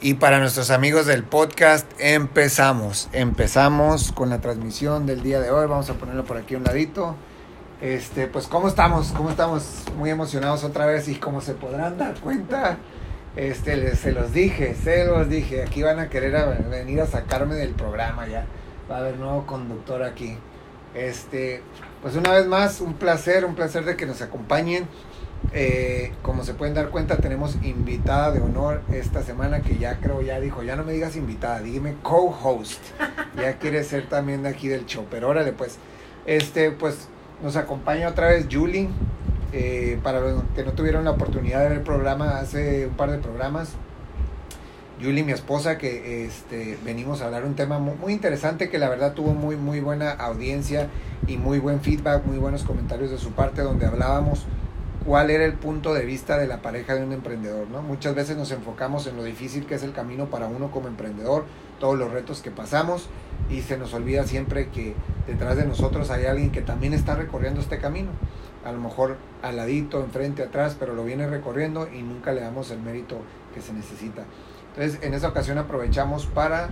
Y para nuestros amigos del podcast, empezamos. Empezamos con la transmisión del día de hoy. Vamos a ponerlo por aquí a un ladito. Este, pues, ¿cómo estamos? ¿Cómo estamos? Muy emocionados otra vez y como se podrán dar cuenta, este, les, se los dije, se los dije. Aquí van a querer venir a sacarme del programa ya. Va a haber nuevo conductor aquí. Este, pues una vez más, un placer, un placer de que nos acompañen. Eh, como se pueden dar cuenta, tenemos invitada de honor esta semana que ya creo, ya dijo, ya no me digas invitada, dígame co-host. Ya quiere ser también de aquí del show, pero órale pues. Este, pues nos acompaña otra vez Julie. eh, para los que no tuvieron la oportunidad de ver el programa hace un par de programas, Julie, mi esposa, que este, venimos a hablar un tema mu- muy, interesante que la verdad tuvo muy, muy buena audiencia y muy buen feedback, muy buenos comentarios de su parte, donde hablábamos cuál era el punto de vista de la pareja de un emprendedor, ¿no? Muchas veces nos enfocamos en lo difícil que es el camino para uno como emprendedor, todos los retos que pasamos y se nos olvida siempre que detrás de nosotros hay alguien que también está recorriendo este camino. A lo mejor al enfrente, atrás, pero lo viene recorriendo y nunca le damos el mérito que se necesita. Entonces, en esta ocasión aprovechamos para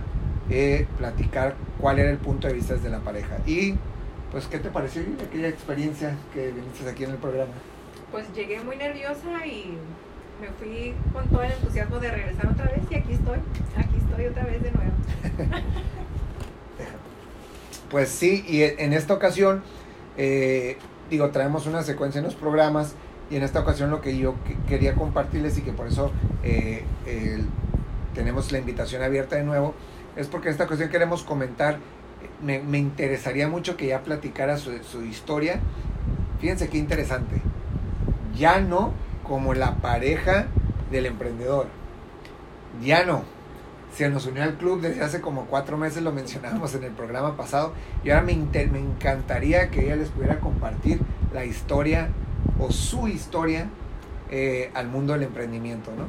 eh, platicar cuál era el punto de vista de la pareja. Y, pues, ¿qué te pareció aquella experiencia que viniste aquí en el programa? Pues llegué muy nerviosa y me fui con todo el entusiasmo de regresar otra vez y aquí estoy, aquí estoy otra vez de nuevo. Pues sí, y en esta ocasión, eh, digo, traemos una secuencia en los programas y en esta ocasión lo que yo que- quería compartirles y que por eso eh, tenemos la invitación abierta de nuevo, es porque en esta ocasión queremos comentar, me, me interesaría mucho que ya platicara su, su historia. Fíjense qué interesante. Ya no como la pareja del emprendedor. Ya no se nos unió al club desde hace como cuatro meses, lo mencionábamos en el programa pasado, y ahora me, me encantaría que ella les pudiera compartir la historia o su historia eh, al mundo del emprendimiento, ¿no?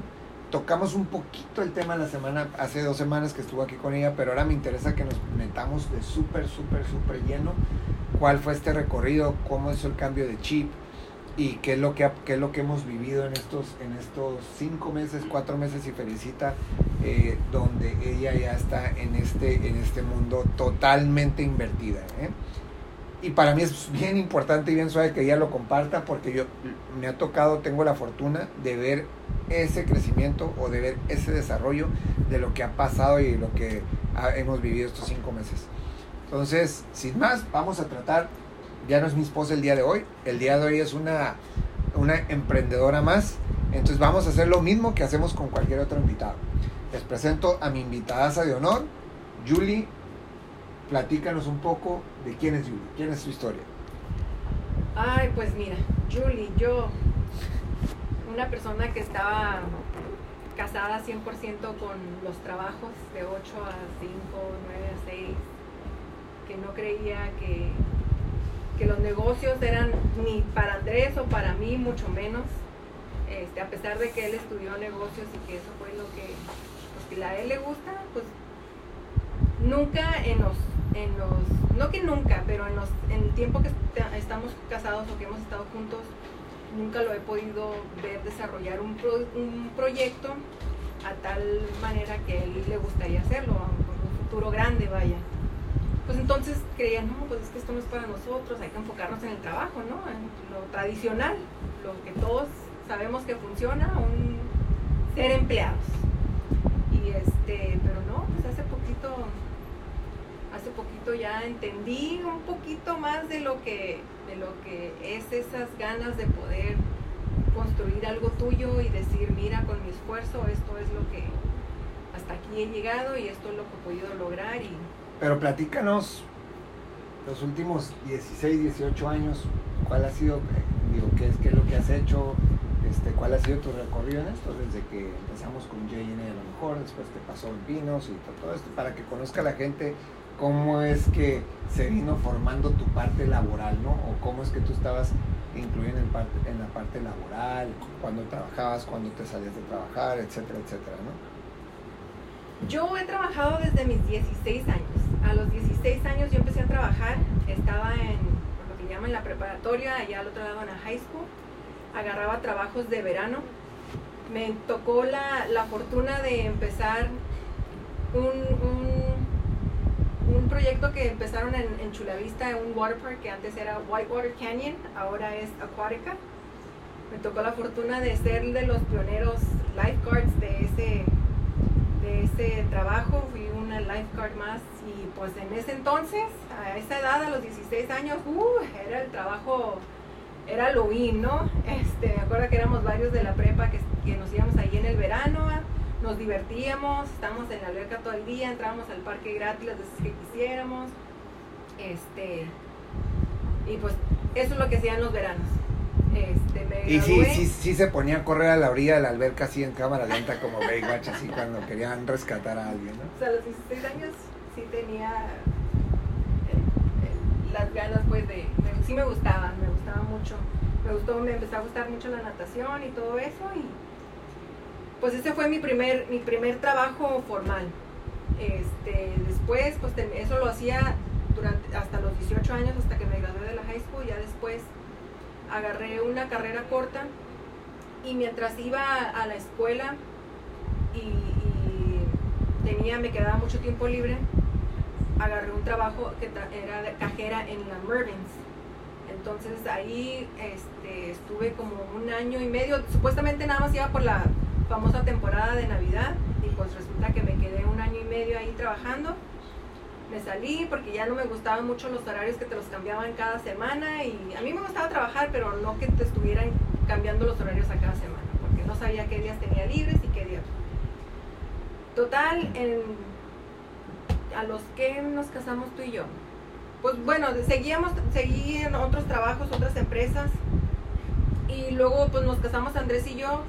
Tocamos un poquito el tema la semana, hace dos semanas que estuvo aquí con ella, pero ahora me interesa que nos metamos de súper, súper, súper lleno cuál fue este recorrido, cómo hizo el cambio de chip y qué es lo que, qué es lo que hemos vivido en estos, en estos cinco meses, cuatro meses y felicita eh, donde ella ya está en este, en este mundo totalmente invertida. ¿eh? Y para mí es bien importante y bien suave que ella lo comparta porque yo me ha tocado, tengo la fortuna de ver ese crecimiento o de ver ese desarrollo de lo que ha pasado y lo que ha- hemos vivido estos cinco meses. Entonces, sin más, vamos a tratar, ya no es mi esposa el día de hoy, el día de hoy es una, una emprendedora más, entonces vamos a hacer lo mismo que hacemos con cualquier otro invitado. Les presento a mi invitada de honor, Julie. Platícanos un poco de quién es Julie, quién es su historia. Ay, pues mira, Julie, yo, una persona que estaba casada 100% con los trabajos de 8 a 5, 9 a 6, que no creía que, que los negocios eran ni para Andrés o para mí, mucho menos. Este, a pesar de que él estudió negocios y que eso fue lo que, pues, que a él le gusta, pues nunca en los, en los, no que nunca, pero en los, en el tiempo que est- estamos casados o que hemos estado juntos, nunca lo he podido ver desarrollar un, pro- un proyecto a tal manera que a él le gustaría hacerlo, a un futuro grande, vaya. Pues entonces creía, no, pues es que esto no es para nosotros, hay que enfocarnos en el trabajo, ¿no? En lo tradicional, lo que todos sabemos que funciona, un ser empleados. Y este, pero no, pues hace poquito, hace poquito ya entendí un poquito más de lo que, de lo que es esas ganas de poder construir algo tuyo y decir, mira, con mi esfuerzo esto es lo que hasta aquí he llegado y esto es lo que he podido lograr y Pero platícanos los últimos 16, 18 años, cuál ha sido, eh, digo, qué es, qué es lo que has hecho, este, cuál ha sido tu recorrido en esto, desde que empezamos con J&A a lo mejor, después te pasó en Pinos y to- todo esto, para que conozca la gente cómo es que se vino formando tu parte laboral, ¿no? O cómo es que tú estabas incluido en, parte, en la parte laboral, cuando trabajabas, cuando te salías de trabajar, etcétera, etcétera, ¿no? Yo he trabajado desde mis 16 años. A los 16 años yo empecé a trabajar, estaba en lo que llaman la preparatoria, allá al otro lado en la high school. Agarraba trabajos de verano me tocó la, la fortuna de empezar un, un, un proyecto que empezaron en, en Chulavista, un water park que antes era Whitewater Canyon, ahora es Acuática. Me tocó la fortuna de ser de los pioneros lifeguards de ese, de ese trabajo. Fui una lifeguard más pues en ese entonces, a esa edad, a los 16 años, uh, era el trabajo, era lo in, ¿no? Este, me acuerdo que éramos varios de la prepa que, que nos íbamos ahí en el verano, nos divertíamos, estábamos en la alberca todo el día, entrábamos al parque gratis las veces que quisiéramos. Este, y pues eso es lo que hacían los veranos. Este, me Y sí, sí, sí se ponía a correr a la orilla de la alberca así en cámara lenta como Baywatch, así cuando querían rescatar a alguien, ¿no? O sea, a los 16 años sí tenía eh, las ganas, pues, de. me- sí me gustaba, me gustaba mucho. Me gustó, me empezó a gustar mucho la natación y todo eso. Y pues ese fue mi primer, mi primer trabajo formal. Este, después, pues eso lo hacía durante, hasta los 18 años, hasta que me gradué de la high school. Ya después agarré una carrera corta y mientras iba a la escuela y, y tenía, me quedaba mucho tiempo libre, agarré un trabajo que era de cajera en la Mervyn's. Entonces ahí este, estuve como un año y medio, supuestamente nada más iba por la famosa temporada de Navidad y pues resulta que me quedé un año y medio ahí trabajando. Me salí porque ya no me gustaban mucho los horarios que te los cambiaban cada semana y a mí me gustaba trabajar, pero no que te estuvieran cambiando los horarios a cada semana, porque no sabía qué días tenía libres y qué días. Total, en, a los que nos casamos tú y yo. Pues bueno, seguíamos, seguí en otros trabajos, otras empresas. Y luego pues nos casamos Andrés y yo.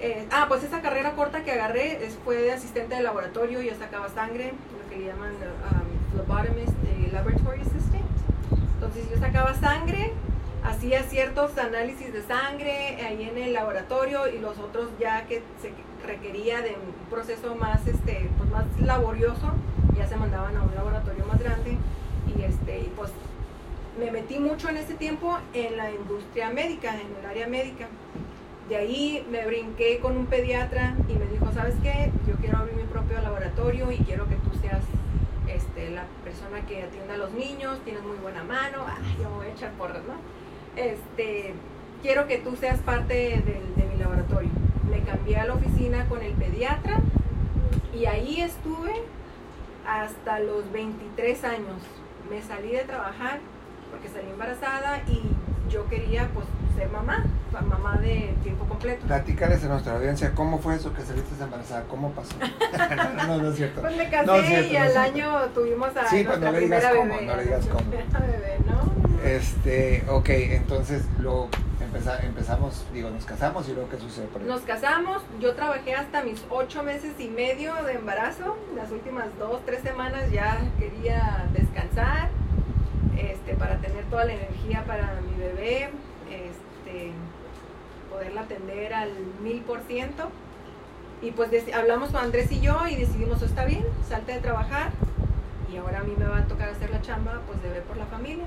Eh, ah, pues esa carrera corta que agarré fue de asistente de laboratorio, yo sacaba sangre, lo que le llaman um, eh, laboratory assistant. Entonces yo sacaba sangre, hacía ciertos análisis de sangre ahí en el laboratorio y los otros ya que se requería de un proceso más, este, pues más laborioso, ya se mandaban a un laboratorio más grande y este, y pues me metí mucho en ese tiempo en la industria médica, en el área médica. De ahí me brinqué con un pediatra y me dijo, ¿sabes qué? Yo quiero abrir mi propio laboratorio y quiero que tú seas este, la persona que atienda a los niños, tienes muy buena mano, yo voy a echar porras, ¿no? Este, quiero que tú seas parte del- de mi laboratorio. Me cambié a la oficina con el pediatra y ahí estuve hasta los 23 años. Me salí de trabajar porque salí embarazada y yo quería pues ser mamá, mamá de tiempo completo. Platícales a nuestra audiencia cómo fue eso que saliste embarazada, cómo pasó. no, no, es cierto. Pues me casé No, cierto, y no al año tuvimos a Sí, pues, nuestra no le digas primera cómo, bebé. no le digas cómo. Este, ok, entonces empeza- empezamos, digo, nos casamos y luego qué sucede por? Nos casamos, yo trabajé hasta mis ocho meses y medio de embarazo, las últimas dos, tres semanas ya quería descansar, este, para tener toda la energía para mi bebé, este, poderla atender al mil por ciento. Y pues hablamos con Andrés y yo y decidimos, está bien, salte de trabajar y ahora a mí me va a tocar hacer la chamba pues de ver por la familia.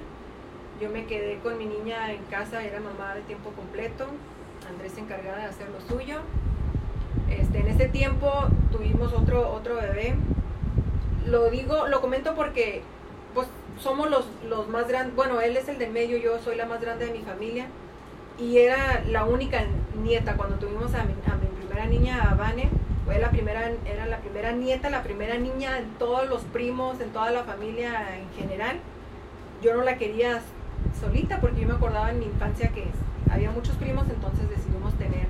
Yo me quedé con mi niña en casa, era mamá de tiempo completo. Andrés se encargaba de hacer lo suyo. Este, en ese tiempo tuvimos otro, otro bebé. Lo digo, lo comento porque pues somos los, los más grandes, bueno, él es el del medio, yo soy la más grande de mi familia. Y era la única nieta cuando tuvimos a mi, a mi primera niña, a Vane. Fue la primera, era la primera nieta, la primera niña en todos los primos, en toda la familia en general. Yo no la quería solita porque yo me acordaba en mi infancia que había muchos primos, entonces decidimos tener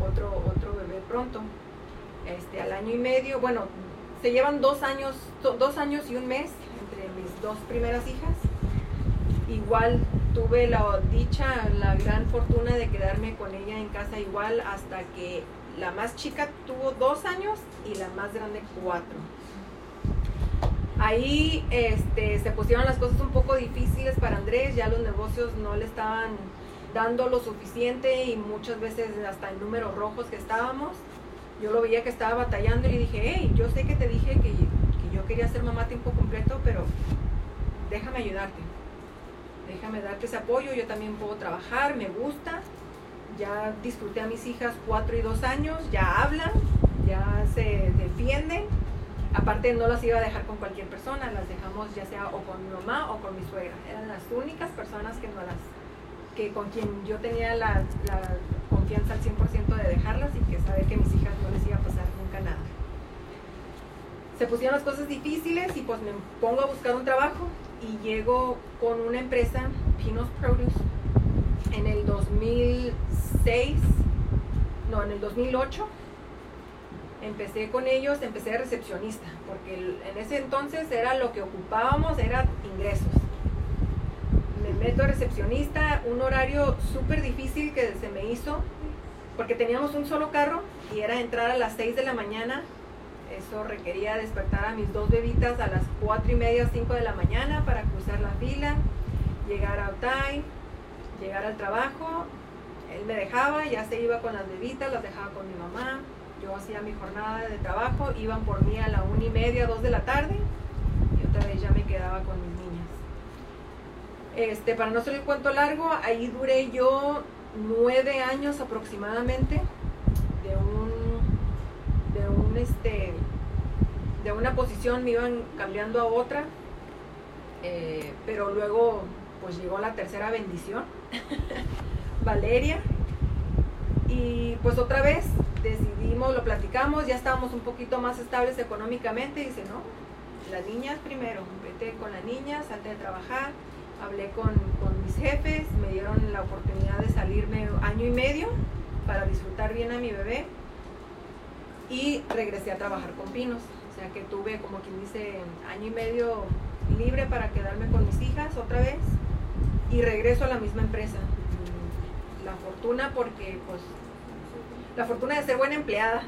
otro, otro bebé pronto. Este, al año y medio, bueno, se llevan dos años, do- dos años y un mes entre mis dos primeras hijas. Igual tuve la dicha, la gran fortuna de quedarme con ella en casa igual hasta que la más chica tuvo dos años y la más grande cuatro. Ahí este, se pusieron las cosas un poco difíciles para Andrés, ya los negocios no le estaban dando lo suficiente y muchas veces hasta en números rojos que estábamos. Yo lo veía que estaba batallando y le dije, hey, yo sé que te dije que, que yo quería ser mamá tiempo completo, pero déjame ayudarte. Déjame darte ese apoyo, yo también puedo trabajar, me gusta. ya disfruté a mis hijas cuatro y dos años, ya hablan, ya se defienden. Aparte no las iba a dejar con cualquier persona, las dejamos ya sea o con mi mamá o con mi suegra. Eran las únicas personas que con quien yo tenía la, confianza al 100% de dejarlas y que saber que mis hijas no les iba a pasar nunca nada. Se pusieron las cosas difíciles y pues me pongo a buscar un trabajo y llego con una empresa, Pinos Produce, en el 2006, no, en el 2008. Empecé con ellos, empecé de recepcionista, porque en ese entonces era lo que ocupábamos, era ingresos. Me meto de recepcionista, un horario súper difícil que se me hizo, porque teníamos un solo carro y era entrar a las 6 de la mañana. Eso requería despertar a mis dos bebitas a las 4 y media, 5 de la mañana para cruzar la fila, llegar a time, llegar al trabajo, él me dejaba, ya se iba con las bebitas, las dejaba con mi mamá, yo hacía mi jornada de trabajo, iban por mí a la una y media, dos de la tarde, y otra vez ya me quedaba con mis niñas. Este, para no ser el cuento largo, ahí duré yo nueve años aproximadamente de un, de un este, de una posición me iban cambiando a otra, eh, pero luego pues llegó la tercera bendición, Valeria, y pues otra vez decidimos, lo platicamos, ya estábamos un poquito más estables económicamente, dice, no, las niñas primero, vete con las niñas, salte de trabajar, hablé con, con mis jefes, me dieron la oportunidad de salirme año y medio para disfrutar bien a mi bebé y regresé a trabajar con Pinos. O sea que tuve, como quien dice, año y medio libre para quedarme con mis hijas otra vez y regreso a la misma empresa. La fortuna porque, pues, la fortuna de ser buena empleada,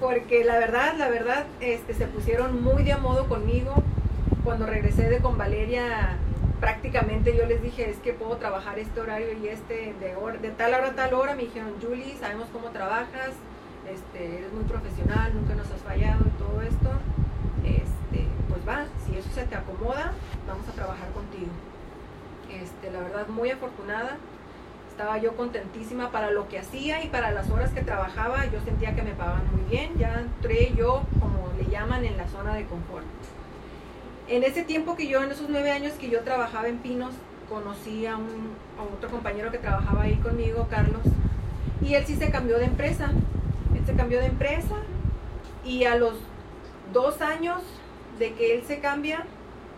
porque la verdad, la verdad, este, se pusieron muy de a modo conmigo. Cuando regresé de con Valeria, prácticamente yo les dije, es que puedo trabajar este horario y este de, hora, de tal hora a tal hora. Me dijeron, Julie, sabemos cómo trabajas, este, eres muy profesional, nunca nos has fallado y todo esto. Este, pues va, si eso se te acomoda, vamos a trabajar contigo. Este, la verdad, muy afortunada. Estaba yo contentísima para lo que hacía y para las horas que trabajaba. Yo sentía que me pagaban muy bien. Ya entré yo, como le llaman, en la zona de confort. En ese tiempo que yo, en esos nueve años que yo trabajaba en Pinos, conocí a, un, a otro compañero que trabajaba ahí conmigo, Carlos, y él sí se cambió de empresa. Él se cambió de empresa y a los dos años de que él se cambia,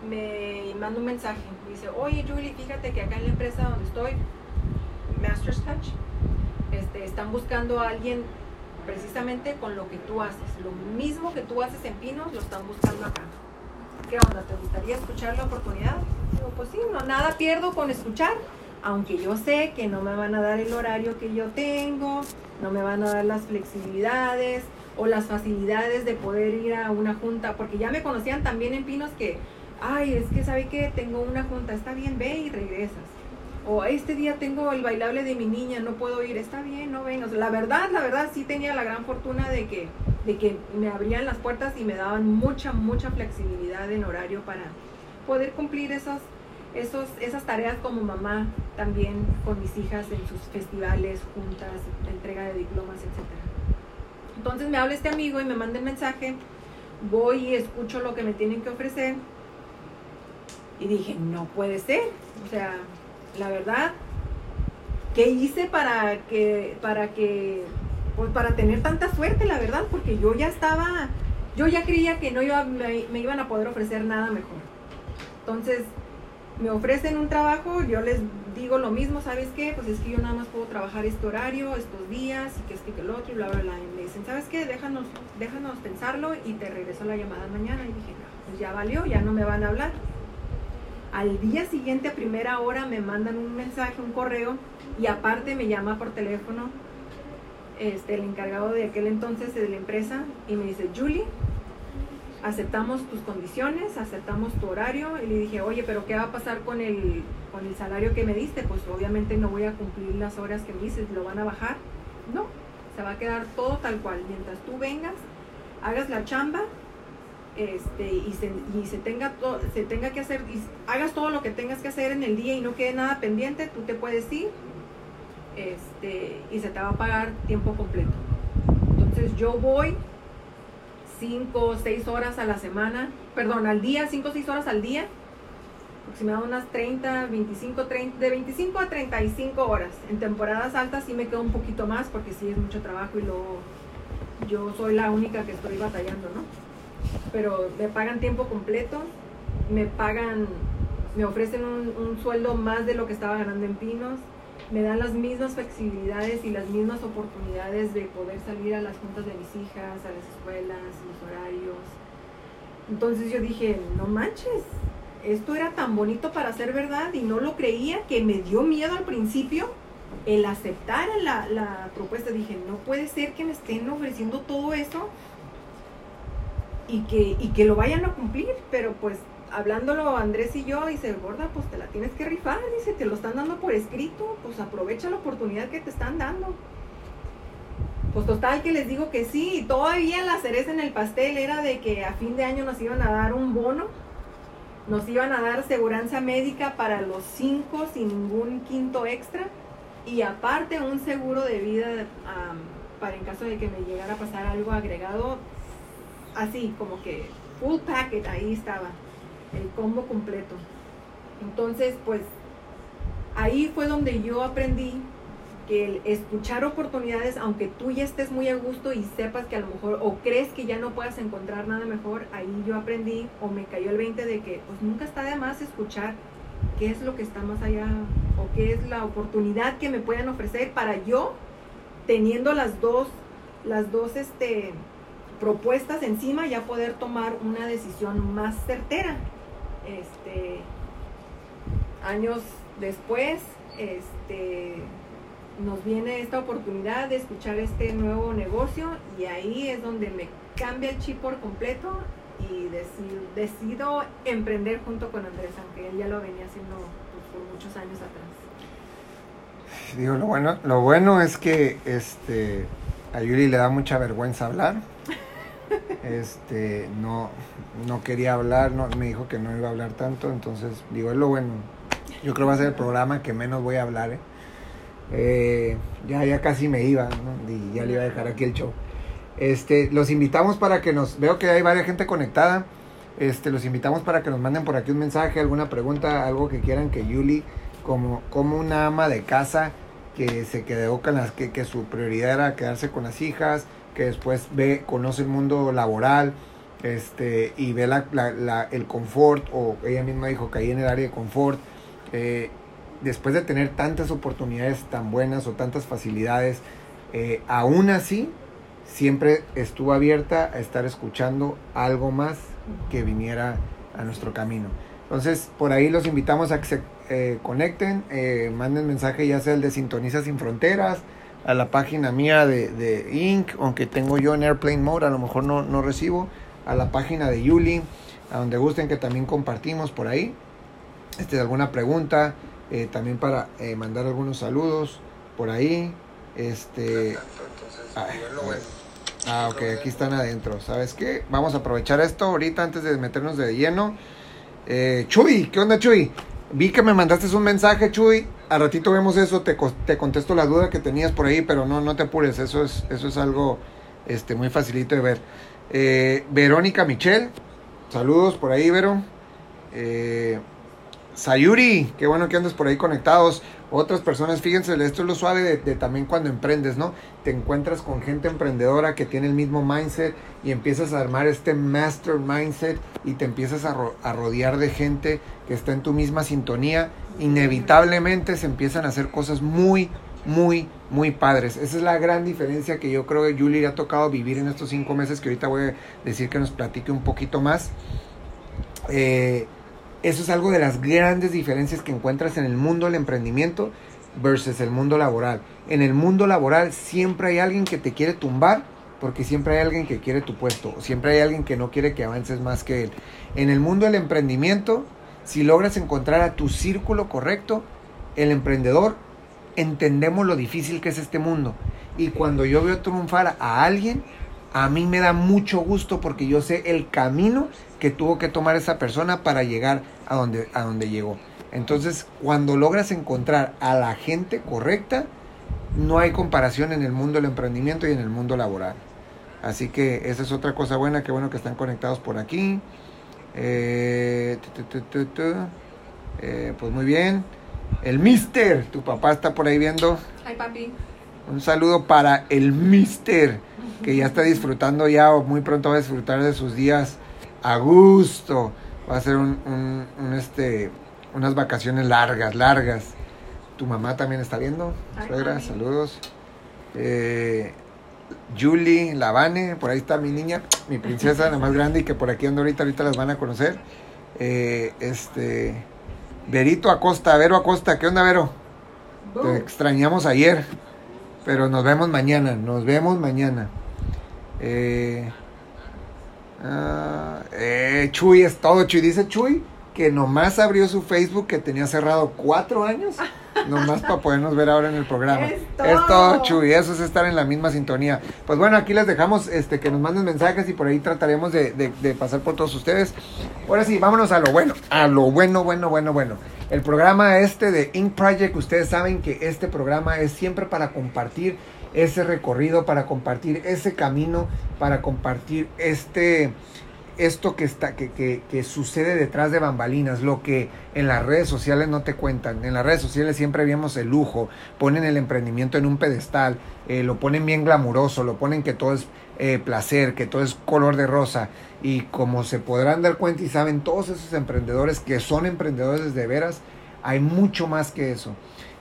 me manda un mensaje. Dice, oye Julie, fíjate que acá en la empresa donde estoy, Master's Touch, este, están buscando a alguien precisamente con lo que tú haces. Lo mismo que tú haces en Pinos, lo están buscando acá. ¿Qué onda? ¿Te gustaría escuchar la oportunidad? Digo, pues sí, nada pierdo con escuchar, aunque yo sé que no me van a dar el horario que yo tengo, no me van a dar las flexibilidades o las facilidades de poder ir a una junta, porque ya me conocían también en Pinos que ay, es que sabe que tengo una junta, está bien, ve y regresas. O este día tengo el bailable de mi niña, no puedo ir, está bien, no ven. la verdad, la verdad sí tenía la gran fortuna de que, de que me abrían las puertas y me daban mucha, mucha flexibilidad en horario para poder cumplir esos, esos, esas tareas como mamá también con mis hijas en sus festivales, juntas, entrega de diplomas, etc. Entonces me habla este amigo y me manda el mensaje, voy y escucho lo que me tienen que ofrecer y dije, no puede ser. O sea, la verdad, ¿qué hice para que, para que, pues para tener tanta suerte, la verdad? Porque yo ya estaba, yo ya creía que no iba, me, me iban a poder ofrecer nada mejor. Entonces, me ofrecen un trabajo, yo les digo lo mismo, ¿sabes qué? Pues es que yo nada más puedo trabajar este horario, estos días, y que este que el otro, y bla, bla, bla. Y me dicen, ¿sabes qué? Déjanos, déjanos pensarlo y te regreso la llamada mañana. Y dije, pues ya valió, ya no me van a hablar. Al día siguiente, a primera hora, me mandan un mensaje, un correo, y aparte me llama por teléfono este, el encargado de aquel entonces de la empresa y me dice, Julie, aceptamos tus condiciones, aceptamos tu horario. Y le dije, oye, pero ¿qué va a pasar con el, con el salario que me diste? Pues obviamente no voy a cumplir las horas que me dices, ¿lo van a bajar? No, se va a quedar todo tal cual. Mientras tú vengas, hagas la chamba este, y, se, y se, tenga se tenga que hacer, y hagas todo lo que tengas que hacer en el día y no quede nada pendiente, tú te puedes ir. este, y se te va a pagar tiempo completo. Entonces yo voy 5 o 6 horas a la semana, perdón, al día, 5 o 6 horas al día, aproximadamente unas 30, 25, 30, de 25 a 35 horas. En temporadas altas sí me quedo un poquito más porque sí es mucho trabajo y luego yo soy la única que estoy batallando, ¿no? Pero me pagan tiempo completo, me pagan, me ofrecen un, sueldo más de lo que estaba ganando en Pinos, me dan las mismas flexibilidades y las mismas oportunidades de poder salir a las juntas de mis hijas, a las escuelas, los horarios. Entonces yo dije, no manches, esto era tan bonito para ser verdad y no lo creía que me dio miedo al principio el aceptar la, la propuesta. Dije, no puede ser que me estén ofreciendo todo eso y que, y que lo vayan a cumplir, pero pues hablándolo Andrés y yo, dice, gorda, pues te la tienes que rifar, dice, te lo están dando por escrito, pues aprovecha la oportunidad que te están dando. Pues total que les digo que sí, todavía la cereza en el pastel era de que a fin de año nos iban a dar un bono, nos iban a dar seguranza médica para los cinco sin ningún quinto extra, y aparte un seguro de vida para en caso de que me llegara a pasar algo agregado, así como que full packet ahí estaba el combo completo. Entonces, pues ahí fue donde yo aprendí que el escuchar oportunidades, aunque tú ya estés muy a gusto y sepas que a lo mejor, o crees que ya no puedas encontrar nada mejor, ahí yo aprendí o me cayó el 20 de que pues nunca está de más escuchar qué es lo que está más allá o qué es la oportunidad que me puedan ofrecer para yo, teniendo las dos, las dos, este, propuestas encima, ya poder tomar una decisión más certera este, años después, este, nos viene esta oportunidad de escuchar este nuevo negocio y ahí es donde me cambia el chip por completo y decido, emprender junto con Andrés, aunque él ya lo venía haciendo pues, por muchos años atrás. Digo, lo bueno, lo bueno es que este, a Yuri le da mucha vergüenza hablar. Este, no, no quería hablar, no, me dijo que no iba a hablar tanto, entonces digo, es lo bueno. Yo creo que va a ser el programa que menos voy a hablar. ¿eh? Eh, ya, ya casi me iba, y ya le iba a dejar aquí el show. Este, los invitamos para que nos, veo que hay varias gente conectada. Este, los invitamos para que nos manden por aquí un mensaje, alguna pregunta, algo que quieran que Yuli, como, como una ama de casa que se quedó con las que, que su prioridad era quedarse con las hijas, que después ve, conoce el mundo laboral, este, y ve la, la, el confort, o ella misma dijo ahí en el área de confort, eh, después de tener tantas oportunidades tan buenas o tantas facilidades, eh, aún así siempre estuvo abierta a estar escuchando algo más que viniera a nuestro camino. Entonces, por ahí los invitamos a que se eh, conecten, manden mensaje ya sea el de Sintoniza Sin Fronteras, a la página mía de, de Inc., aunque tengo yo en Airplane Mode, a lo mejor no, no recibo, a la página de Yuli, a donde gusten que también compartimos por ahí. Este, alguna pregunta, eh, también para eh, mandar algunos saludos por ahí. Este. Ah, ok, aquí están adentro. ¿Sabes qué? Vamos a aprovechar esto ahorita antes de meternos de lleno. Eh, Chuy, ¿qué onda, Chuy? Vi que me mandaste un mensaje, Chuy. A ratito vemos eso, te, te contesto la duda que tenías por ahí, pero no, no te apures, eso es, eso es algo este, muy facilito de ver. Eh, Verónica Michel, saludos por ahí, Vero. Eh, Sayuri, qué bueno que andes por ahí conectados. Otras personas, fíjense, esto es lo suave de, también cuando emprendes, ¿no? Te encuentras con gente emprendedora que tiene el mismo mindset y empiezas a armar este master mindset y te empiezas a, a rodear de gente que está en tu misma sintonía. Inevitablemente se empiezan a hacer cosas muy, muy, muy padres. Esa es la gran diferencia que yo creo que Julie le ha tocado vivir en estos cinco meses que ahorita voy a decir que nos platique un poquito más. Eh, eso es algo de las grandes diferencias que encuentras en el mundo del emprendimiento versus el mundo laboral. En el mundo laboral siempre hay alguien que te quiere tumbar porque siempre hay alguien que quiere tu puesto, siempre hay alguien que no quiere que avances más que él. En el mundo del emprendimiento, si logras encontrar a tu círculo correcto, el emprendedor, entendemos lo difícil que es este mundo. Y cuando yo veo triunfar a alguien, a mí me da mucho gusto porque yo sé el camino que tuvo que tomar esa persona para llegar a donde, a donde llegó. Entonces, cuando logras encontrar a la gente correcta, no hay comparación en el mundo del emprendimiento y en el mundo laboral. Así que esa es otra cosa buena, que bueno que están conectados por aquí. Eh, eh, pues muy bien. El Mister, tu papá está por ahí viendo. Ay, papi. Un saludo para el Mister, que ya está disfrutando ya o muy pronto va a disfrutar de sus días a gusto. Va a ser un, este, unas vacaciones largas, largas. Tu mamá también está viendo. Suegra, saludos. Eh, Julie Lavane, por ahí está mi niña, mi princesa, la más grande y que por aquí ando ahorita, ahorita las van a conocer. Eh, este, Verito Acosta, Vero Acosta, ¿qué onda Vero? Te extrañamos ayer, pero nos vemos mañana, nos vemos mañana. Eh, ah, eh, Chuy es todo, Chuy, dice Chuy que nomás abrió su Facebook que tenía cerrado cuatro años, nomás para podernos ver ahora en el programa. Es todo. Chuy, eso es estar en la misma sintonía. Pues bueno, aquí les dejamos este que nos manden mensajes y por ahí trataremos de, de pasar por todos ustedes. Ahora sí, vámonos a lo bueno, a lo bueno, bueno, bueno, bueno. El programa este de Ink Project, ustedes saben que este programa es siempre para compartir ese recorrido, para compartir ese camino, para compartir este esto que, está, que, que, que, sucede detrás de bambalinas, lo que en las redes sociales no te cuentan. En las redes sociales siempre vemos el lujo, ponen el emprendimiento en un pedestal, eh, lo ponen bien glamuroso, lo ponen que todo es eh, placer, que todo es color de rosa. Y como se podrán dar cuenta y saben todos esos emprendedores que son emprendedores de veras, hay mucho más que eso.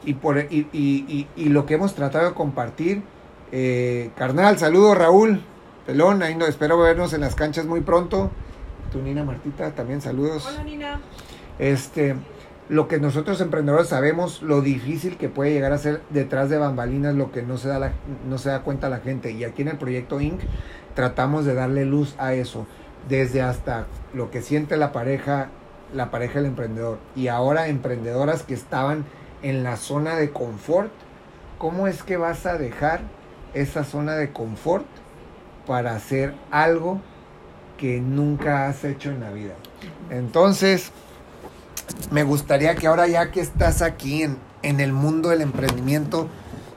Y, por, y, y, y lo que hemos tratado de compartir, eh, carnal, saludo Raúl. Pelón, ahí no, espero vernos en las canchas muy pronto. Tu Nina Martita, también saludos. Hola Nina. Este, lo que nosotros emprendedores sabemos, lo difícil que puede llegar a ser detrás de bambalinas, lo que no se da, la, no se da cuenta la gente. Y aquí en el proyecto Inc. tratamos de darle luz a eso, desde hasta lo que siente la pareja, la pareja del emprendedor. Y ahora emprendedoras que estaban en la zona de confort, ¿cómo es que vas a dejar esa zona de confort para hacer algo que nunca has hecho en la vida. Entonces, me gustaría que ahora ya que estás aquí en, en el mundo del emprendimiento,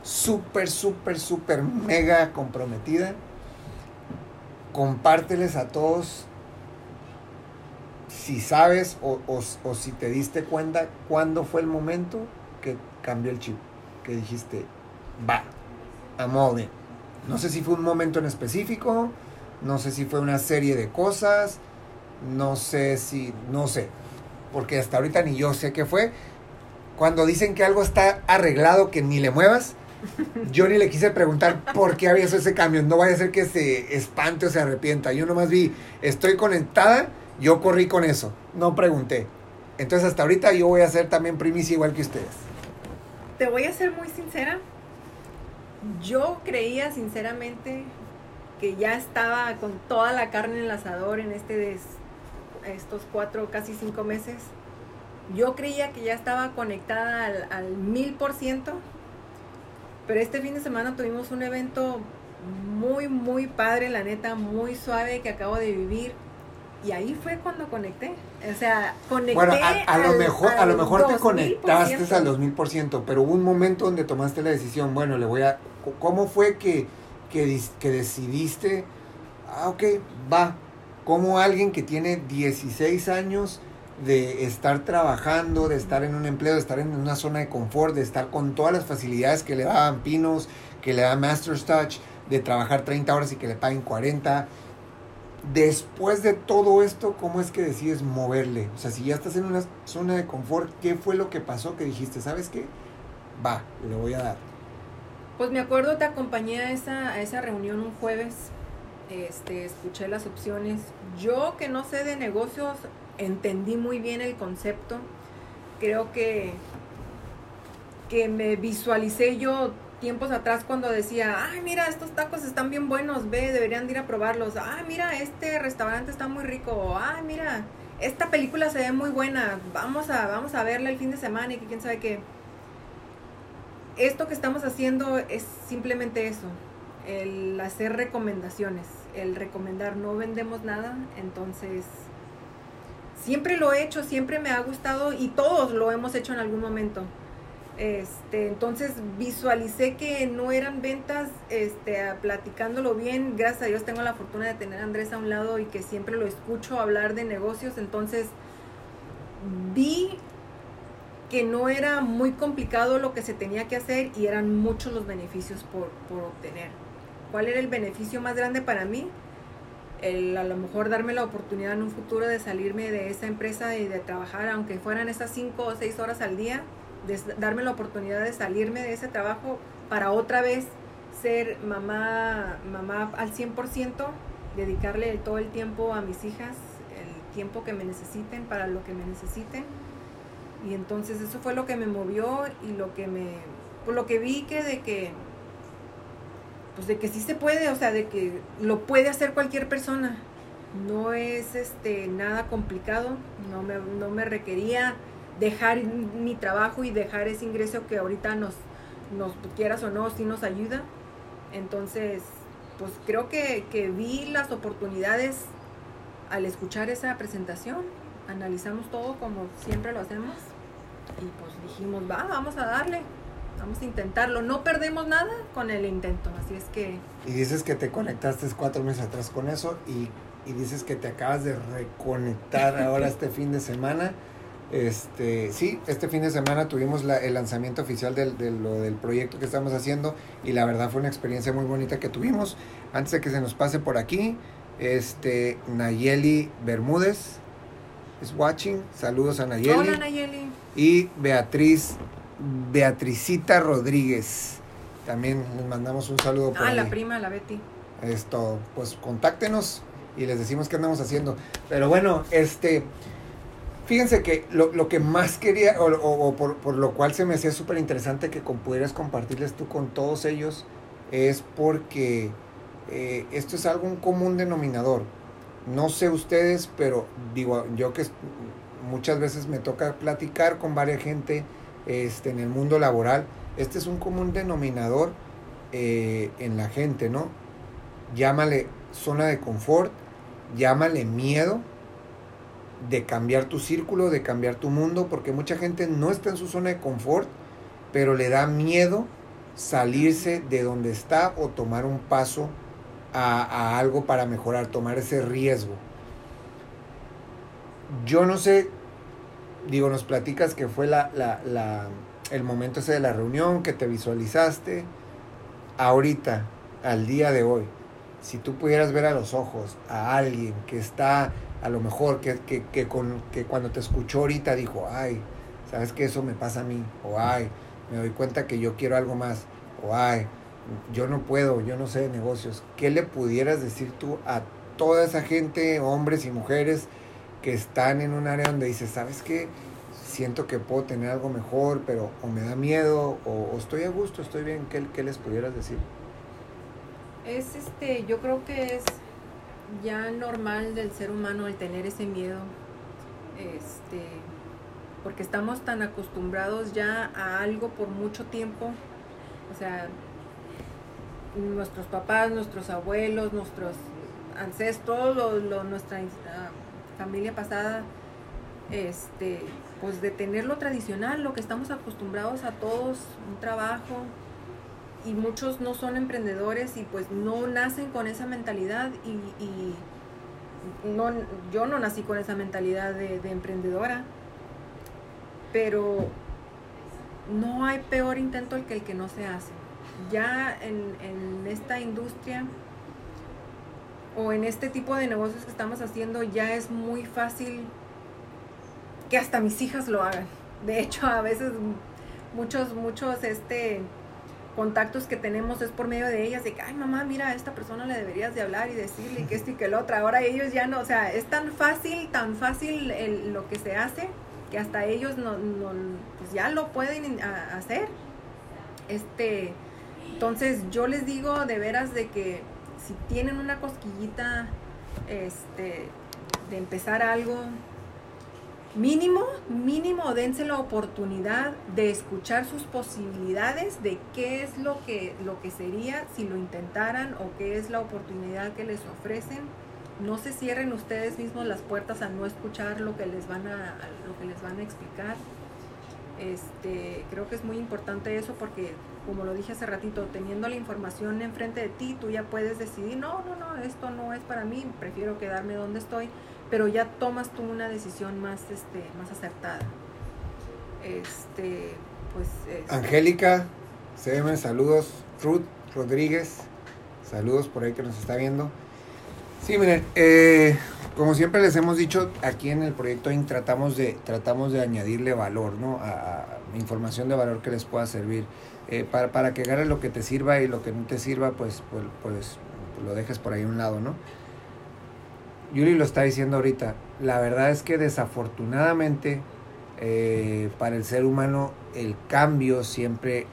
súper, súper, súper mega comprometida, compárteles a todos si sabes o, o, si te diste cuenta cuándo fue el momento que cambió el chip, que dijiste, va, a bien no sé si fue un momento en específico, no sé si fue una serie de cosas, no sé si, no sé, porque hasta ahorita ni yo sé qué fue. Cuando dicen que algo está arreglado, que ni le muevas, yo ni le quise preguntar por qué había ese cambio. No vaya a ser que se espante o se arrepienta. Yo nomás vi, estoy conectada, yo corrí con eso. No pregunté. Entonces hasta ahorita yo voy a ser también primicia igual que ustedes. Te voy a ser muy sincera yo creía sinceramente que ya estaba con toda la carne en el asador en este estos cuatro, casi cinco meses. Yo creía que ya estaba conectada al, mil por ciento, pero este fin de semana tuvimos un evento muy, muy padre, la neta, muy suave que acabo de vivir. Y ahí fue cuando conecté. O sea, conecté. Bueno, a, lo mejor, a lo mejor te conectaste al 2000%, pero hubo un momento donde tomaste la decisión, bueno, le voy a. ¿Cómo fue que, que, que decidiste? Ah, ok, va. Como alguien que tiene 16 años de estar trabajando, de estar en un empleo, de estar en una zona de confort, de estar con todas las facilidades que le daban Pinos, que le da Master's Touch, de trabajar 30 horas y que le paguen 40 después de todo esto, ¿cómo es que decides moverle? O sea, si ya estás en una zona de confort, ¿qué fue lo que pasó que dijiste, ¿sabes qué? Va, le voy a dar. Pues me acuerdo, te acompañé a esa, a esa reunión un jueves, este, escuché las opciones. Yo que no sé de negocios, entendí muy bien el concepto. Creo que, que me visualicé yo tiempos atrás cuando decía, ay, mira, estos tacos están bien buenos, ve, deberían de ir a probarlos. Ay, mira, este restaurante está muy rico. Ay, mira, esta película se ve muy buena. Vamos a, vamos a verla el fin de semana y quién sabe qué. Esto que estamos haciendo es simplemente eso, el hacer recomendaciones, el recomendar. No vendemos nada, entonces siempre lo he hecho, siempre me ha gustado y todos lo hemos hecho en algún momento Este, entonces visualicé que no eran ventas, este, platicándolo bien. Gracias a Dios tengo la fortuna de tener a Andrés a un lado y que siempre lo escucho hablar de negocios. Entonces vi que no era muy complicado lo que se tenía que hacer y eran muchos los beneficios por, obtener. ¿Cuál era el beneficio más grande para mí? A lo mejor darme la oportunidad en un futuro de salirme de esa empresa y de trabajar, aunque fueran esas cinco o seis horas al día, darme la oportunidad de salirme de ese trabajo para otra vez ser mamá, mamá al 100%, dedicarle todo el tiempo a mis hijas, el tiempo que me necesiten para lo que me necesiten. Y entonces eso fue lo que me movió y lo que me, por lo que vi que de que, pues de que sí se puede, o sea, de que lo puede hacer cualquier persona. No es este nada complicado, no me, no me requería dejar mi trabajo y dejar ese ingreso que ahorita nos, nos quieras o no, sí nos ayuda. Entonces, pues creo que, que vi las oportunidades al escuchar esa presentación. Analizamos todo como siempre lo hacemos y pues dijimos, va, vamos a darle, vamos a intentarlo. No perdemos nada con el intento, así es que... Y dices que te conectaste cuatro meses atrás con eso y, y dices que te acabas de reconectar ahora este fin de semana. Este, sí, este fin de semana tuvimos la, el lanzamiento oficial del, del proyecto que estamos haciendo y la verdad fue una experiencia muy bonita que tuvimos. Antes de que se nos pase por aquí, este, Nayeli Bermúdez es watching. Saludos a Nayeli. Hola Nayeli. Y Beatriz, Beatricita Rodríguez. También les mandamos un saludo. Por ah, la prima, la Betty. Esto, pues contáctenos y les decimos qué andamos haciendo. Pero bueno, este Fíjense que lo, que más quería, o, por, lo cual se me hacía súper interesante que pudieras compartirles tú con todos ellos, es porque eh, esto es algo un común denominador. No sé ustedes, pero digo, yo que muchas veces me toca platicar con varias gente este, en el mundo laboral, este es un común denominador eh, en la gente, ¿no? Llámale zona de confort, llámale miedo, de cambiar tu círculo, de cambiar tu mundo, porque mucha gente no está en su zona de confort, pero le da miedo salirse de donde está o tomar un paso a, algo para mejorar, tomar ese riesgo. Yo no sé, digo, nos platicas que fue la, la, el momento ese de la reunión, que te visualizaste. Ahorita, al día de hoy, si tú pudieras ver a los ojos a alguien que está a lo mejor que, que, con, que cuando te escuchó ahorita dijo, ay, ¿sabes que eso me pasa a mí? O ay, me doy cuenta que yo quiero algo más. O ay, yo no puedo, yo no sé de negocios. ¿Qué le pudieras decir tú a toda esa gente, hombres y mujeres, que están en un área donde dices, ¿sabes qué? Siento que puedo tener algo mejor, pero o me da miedo, o, estoy a gusto, estoy bien. ¿Qué, ¿Qué les pudieras decir? Es este, yo creo que es ya normal del ser humano el tener ese miedo, este, porque estamos tan acostumbrados ya a algo por mucho tiempo, o sea, nuestros papás, nuestros abuelos, nuestros ancestros, nuestra ah, familia pasada, este, pues de tener lo tradicional, lo que estamos acostumbrados a todos, un trabajo, y muchos no son emprendedores y pues no nacen con esa mentalidad y, no, yo no nací con esa mentalidad de, emprendedora, pero no hay peor intento que el que no se hace. Ya en, en esta industria o en este tipo de negocios que estamos haciendo ya es muy fácil que hasta mis hijas lo hagan. De hecho, a veces muchos, muchos, este, contactos que tenemos es por medio de ellas, de que, ay mamá, mira, a esta persona le deberías de hablar y decirle que esto y que el otro. Ahora ellos ya no, o sea, es tan fácil, tan fácil lo que se hace, que hasta ellos no, no pues ya lo pueden hacer. Este, entonces yo les digo de veras de que si tienen una cosquillita, este, de empezar algo, mínimo, mínimo dense la oportunidad de escuchar sus posibilidades de qué es lo que, lo que sería si lo intentaran o qué es la oportunidad que les ofrecen. No se cierren ustedes mismos las puertas a no escuchar lo que les van a, lo que les van a explicar. Este, creo que es muy importante eso porque, como lo dije hace ratito, teniendo la información enfrente de ti, tú ya puedes decidir, no, no, no, esto no es para mí, prefiero quedarme donde estoy, pero ya tomas tú una decisión más, este, más acertada. Este, pues... Angélica, CM, saludos. Ruth Rodríguez, saludos por ahí que nos está viendo. Sí, miren, eh, como siempre les hemos dicho, aquí en el proyecto INC tratamos de, tratamos de añadirle valor, ¿no? A, información de valor que les pueda servir. Eh, para, para, que agarres lo que te sirva y lo que no te sirva, pues, pues, pues, lo dejes por ahí a un lado, ¿no? Yuri lo está diciendo ahorita. La verdad es que desafortunadamente eh, para el ser humano el cambio siempre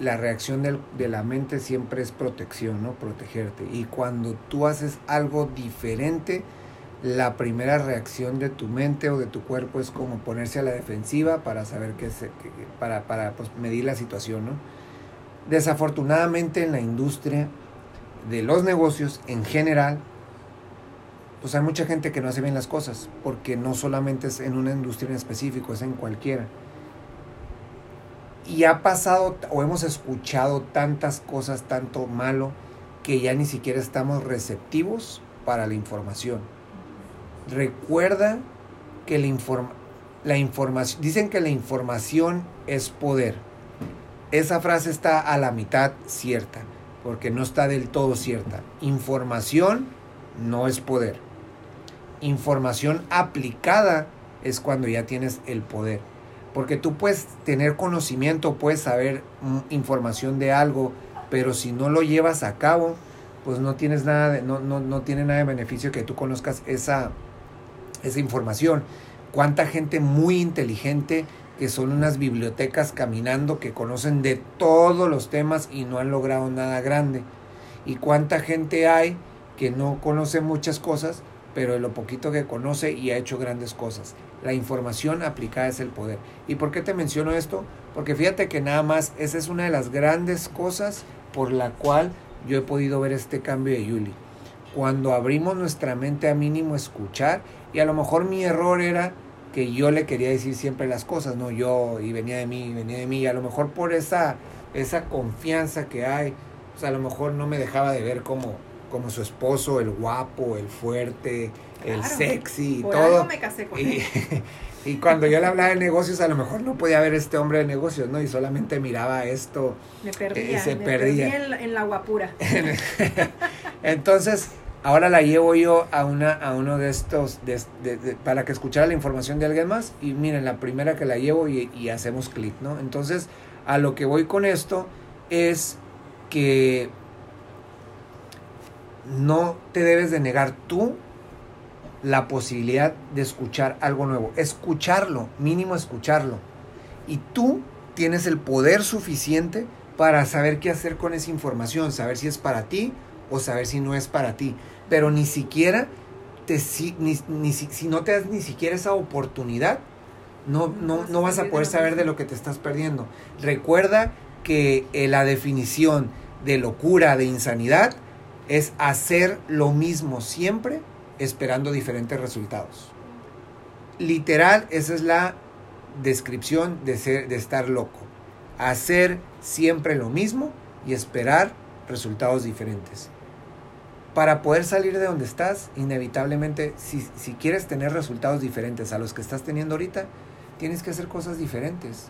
la reacción de la mente siempre es protección, ¿no? Protegerte. Y cuando tú haces algo diferente, la primera reacción de tu mente o de tu cuerpo es como ponerse a la defensiva para saber qué es, para, para pues, medir la situación, ¿no? Desafortunadamente en la industria de los negocios en general, pues hay mucha gente que no hace bien las cosas, porque no solamente es en una industria en específico, es en cualquiera. Y ha pasado o hemos escuchado tantas cosas, tanto malo, que ya ni siquiera estamos receptivos para la información. Recuerda que la, la información, dicen que la información es poder. Esa frase está a la mitad cierta, porque no está del todo cierta. Información no es poder. Información aplicada es cuando ya tienes el poder. Porque tú puedes tener conocimiento, puedes saber mm, información de algo, pero si no lo llevas a cabo, pues no tienes nada de, no, no, no tiene nada de beneficio que tú conozcas esa, esa información. Cuánta gente muy inteligente que son unas bibliotecas caminando que conocen de todos los temas y no han logrado nada grande. Y cuánta gente hay que no conoce muchas cosas, pero de lo poquito que conoce y ha hecho grandes cosas. La información aplicada es el poder. ¿Y por qué te menciono esto? Porque fíjate que nada más esa es una de las grandes cosas por la cual yo he podido ver este cambio de Yuli. Cuando abrimos nuestra mente a mínimo escuchar, y a lo mejor mi error era que yo le quería decir siempre las cosas, no yo, y venía de mí, venía de mí, y a lo mejor por esa, esa confianza que hay, pues a lo mejor no me dejaba de ver como, como su esposo, el guapo, el fuerte, el sexy y todo. me casé con y, y cuando yo le hablaba de negocios, a lo mejor no podía ver este hombre de negocios, ¿no? Y solamente miraba esto. Me perdía. Eh, se me perdía. en, la, guapura. Entonces, ahora la llevo yo a, una, a uno de estos, para que escuchara la información de alguien más. Y miren, la primera que la llevo y, y hacemos clic, ¿no? Entonces, a lo que voy con esto es que no te debes de negar tú la posibilidad de escuchar algo nuevo. Escucharlo, mínimo escucharlo. Y tú tienes el poder suficiente para saber qué hacer con esa información, saber si es para ti o saber si no es para ti. Pero ni siquiera, te, si, ni, si no te das ni siquiera esa oportunidad, no, no, no vas a poder saber de lo que te estás perdiendo. Recuerda que eh, la definición de locura, de insanidad, es hacer lo mismo siempre esperando diferentes resultados. Literal, esa es la descripción de, ser, de estar loco. Hacer siempre lo mismo y esperar resultados diferentes. Para poder salir de donde estás, inevitablemente, si, si quieres tener resultados diferentes a los que estás teniendo ahorita, tienes que hacer cosas diferentes.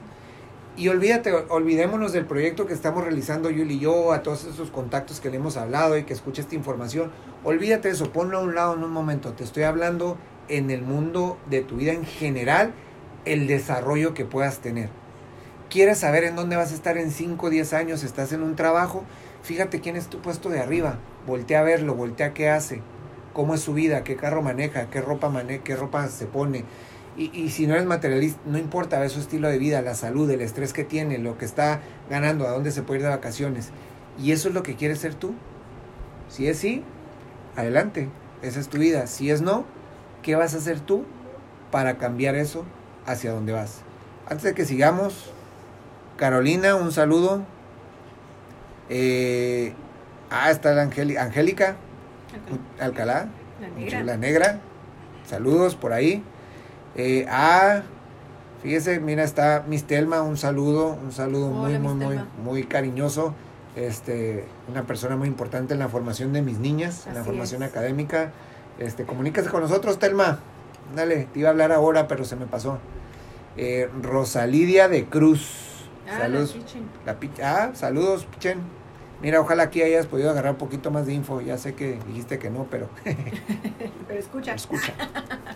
Y olvídate, olvidémonos del proyecto que estamos realizando Yuli y yo, a todos esos contactos que le hemos hablado y que escuche esta información. Olvídate eso, ponlo a un lado en un momento. Te estoy hablando en el mundo de tu vida en general, el desarrollo que puedas tener. ¿Quieres saber en dónde vas a estar en 5 o 10 años? ¿Estás en un trabajo? Fíjate quién es tu puesto de arriba. Voltea a verlo, voltea qué hace, cómo es su vida, qué carro maneja, qué ropa maneja, qué ropa se pone y, si no eres materialista, no importa ver su estilo de vida, la salud, el estrés que tiene, lo que está ganando, a dónde se puede ir de vacaciones. Y eso es lo que quieres ser tú. Si es sí, adelante, esa es tu vida. Si es no, ¿qué vas a hacer tú para cambiar eso hacia dónde vas? Antes de que sigamos, Carolina, un saludo. Eh, ah, está la Angélica Alcalá, la negra. la negra. Saludos por ahí. Eh, a Fíjese, mira, está Miss Telma, un saludo, un saludo muy, Hola, muy, muy, cariñoso. Este, una persona muy importante en la formación de mis niñas, en la formación es. académica. Este, comunícase con nosotros, Telma. Dale, te iba a hablar ahora, pero se me pasó. Eh, Rosalidia de Cruz. Ah, Saludos. la. La ah, saludos, Pichen. Mira, ojalá aquí hayas podido agarrar un poquito más de info. Ya sé que dijiste que no, pero Pero escucha. escucha.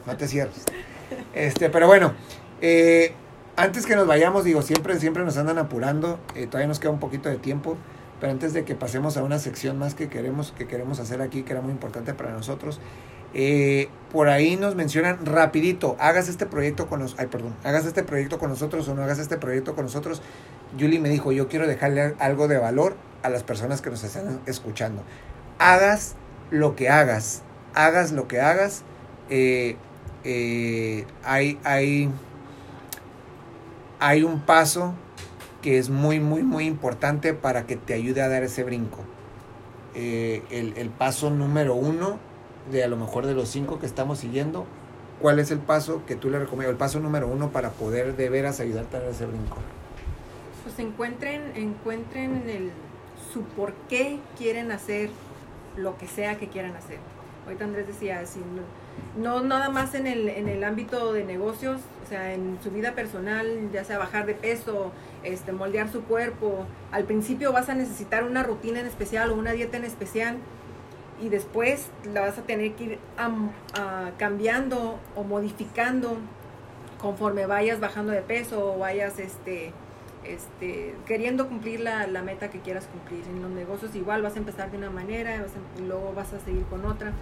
No te cierres. Este, pero bueno, eh, antes que nos vayamos, digo, siempre, siempre nos andan apurando. eh, todavía nos queda un poquito de tiempo. Pero antes de que pasemos a una sección más que queremos, que queremos hacer aquí, que era muy importante para nosotros, eh, por ahí nos mencionan rapidito, hagas este proyecto con nosotros, ay perdón, hagas este proyecto con nosotros o no hagas este proyecto con nosotros. Julie me dijo, yo quiero dejarle algo de valor a las personas que nos están escuchando. Hagas lo que hagas, hagas lo que hagas, eh, eh, hay, hay, hay un paso que es muy, muy, muy importante para que te ayude a dar ese brinco. Eh, el, el paso número uno de a lo mejor de los cinco que estamos siguiendo, ¿cuál es el paso que tú le recomiendas? El paso número uno para poder de veras ayudarte a dar ese brinco. Pues encuentren, encuentren el, su por qué quieren hacer lo que sea que quieran hacer. Ahorita Andrés decía, si no, no nada más en el, en el ámbito de negocios, o sea, en su vida personal, ya sea bajar de peso, este, moldear su cuerpo. Al principio vas a necesitar una rutina en especial o una dieta en especial y después la vas a tener que ir cambiando o modificando conforme vayas bajando de peso o vayas este, este, queriendo cumplir la, la meta que quieras cumplir. En los negocios igual vas a empezar de una manera y luego vas a seguir con otra.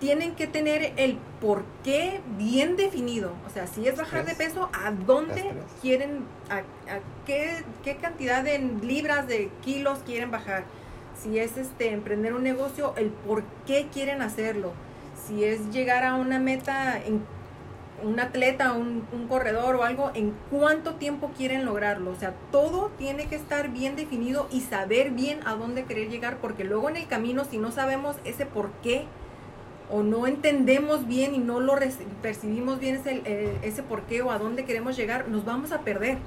Tienen que tener el por qué bien definido. O sea, si es bajar de peso, ¿a dónde quieren, a, a qué, qué cantidad de libras, de kilos quieren bajar? Si es este emprender un negocio, el por qué quieren hacerlo. Si es llegar a una meta en un atleta, un, un corredor o algo, en cuánto tiempo quieren lograrlo. O sea, todo tiene que estar bien definido y saber bien a dónde querer llegar, porque luego en el camino, si no sabemos ese por qué o no entendemos bien y no lo percibimos bien ese, el- ese por qué o a dónde queremos llegar, nos vamos a perder.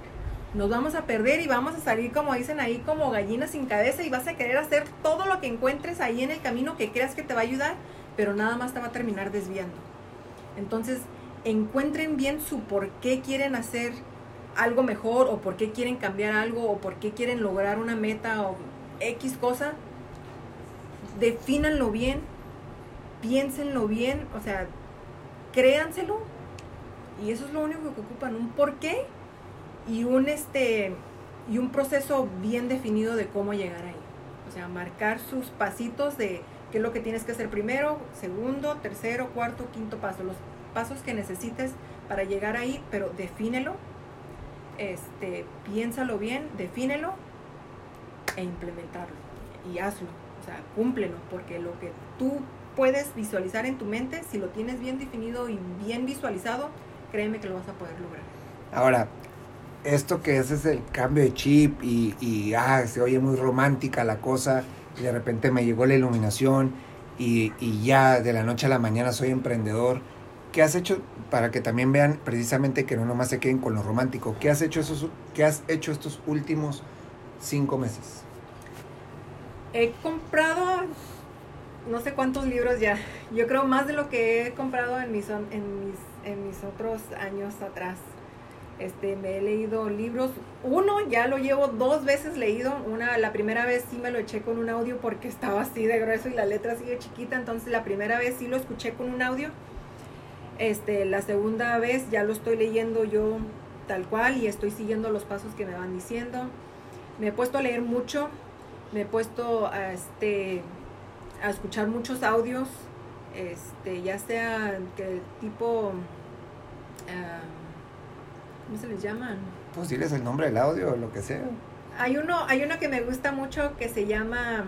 Nos vamos a perder y vamos a salir, como dicen ahí, como gallinas sin cabeza y vas a querer hacer todo lo que encuentres ahí en el camino que creas que te va a ayudar, pero nada más te va a terminar desviando. Entonces, encuentren bien su por qué quieren hacer algo mejor o por qué quieren cambiar algo o por qué quieren lograr una meta o X cosa. Defínanlo bien, piénsenlo bien, o sea, créanselo y eso es lo único que ocupan, un por qué y un este y un proceso bien definido de cómo llegar ahí. O sea, marcar sus pasitos de qué es lo que tienes que hacer primero, segundo, tercero, cuarto, quinto paso, los pasos que necesites para llegar ahí, pero defínelo, este, piénsalo bien, defínelo e implementarlo y hazlo, o sea, cúmplelo, porque lo que tú puedes visualizar en tu mente, si lo tienes bien definido y bien visualizado, créeme que lo vas a poder lograr. Ahora, esto que es, es el cambio de chip y, y, ah, se oye muy romántica la cosa y de repente me llegó la iluminación y, y ya de la noche a la mañana soy emprendedor. ¿Qué has hecho para que también vean precisamente que no nomás se queden con lo romántico? ¿Qué has hecho, esos, qué has hecho estos últimos cinco meses? He comprado no sé cuántos libros ya. Yo creo más de lo que he comprado en mis, en mis, en mis otros años atrás. Este, me he leído libros. Uno ya lo llevo dos veces leído. Una, la primera vez sí me lo eché con un audio porque estaba así de grueso y la letra de chiquita. Entonces la primera vez sí lo escuché con un audio. Este, la segunda vez ya lo estoy leyendo yo tal cual y estoy siguiendo los pasos que me van diciendo. Me he puesto a leer mucho. Me he puesto a este a escuchar muchos audios, este, ya sea que tipo, ah, ¿cómo se les llaman? Pues diles el nombre del audio o lo que sea. Hay uno, hay uno que me gusta mucho que se llama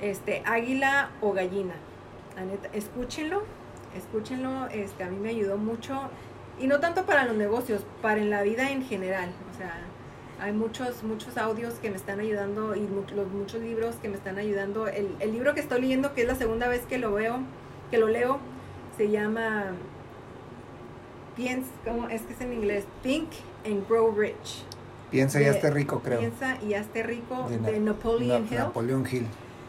este, Águila o Gallina. Escúchenlo, escúchenlo, este, a mí me ayudó mucho. Y no tanto para los negocios, para en la vida en general. O sea, hay muchos, muchos audios que me están ayudando y mu- los muchos libros que me están ayudando. El, el libro que estoy leyendo, que es la segunda vez que lo veo, que lo leo, se llama piensa, ¿cómo es que es en inglés? Think and Grow Rich. Piensa y de- hazte rico, creo. Piensa y hazte rico De de, Na- Napoleon Na- Hill. Napoleon Hill.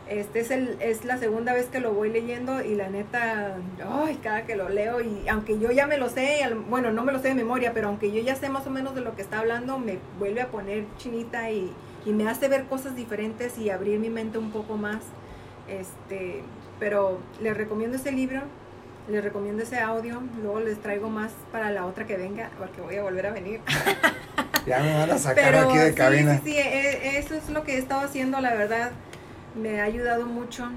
Este es el es la segunda vez que lo voy leyendo y la neta, ay, cada que lo leo y aunque yo ya me lo sé, bueno, no me lo sé de memoria, pero aunque yo ya sé más o menos de lo que está hablando, me vuelve a poner chinita y, y me hace ver cosas diferentes y abrir mi mente un poco más. Este, pero les recomiendo ese libro, les recomiendo ese audio, luego les traigo más para la otra que venga, porque voy a volver a venir. Ya me van a sacar Pero aquí de sí, cabina. sí, sí, e- eso es lo que he estado haciendo, la verdad. Me ha ayudado mucho,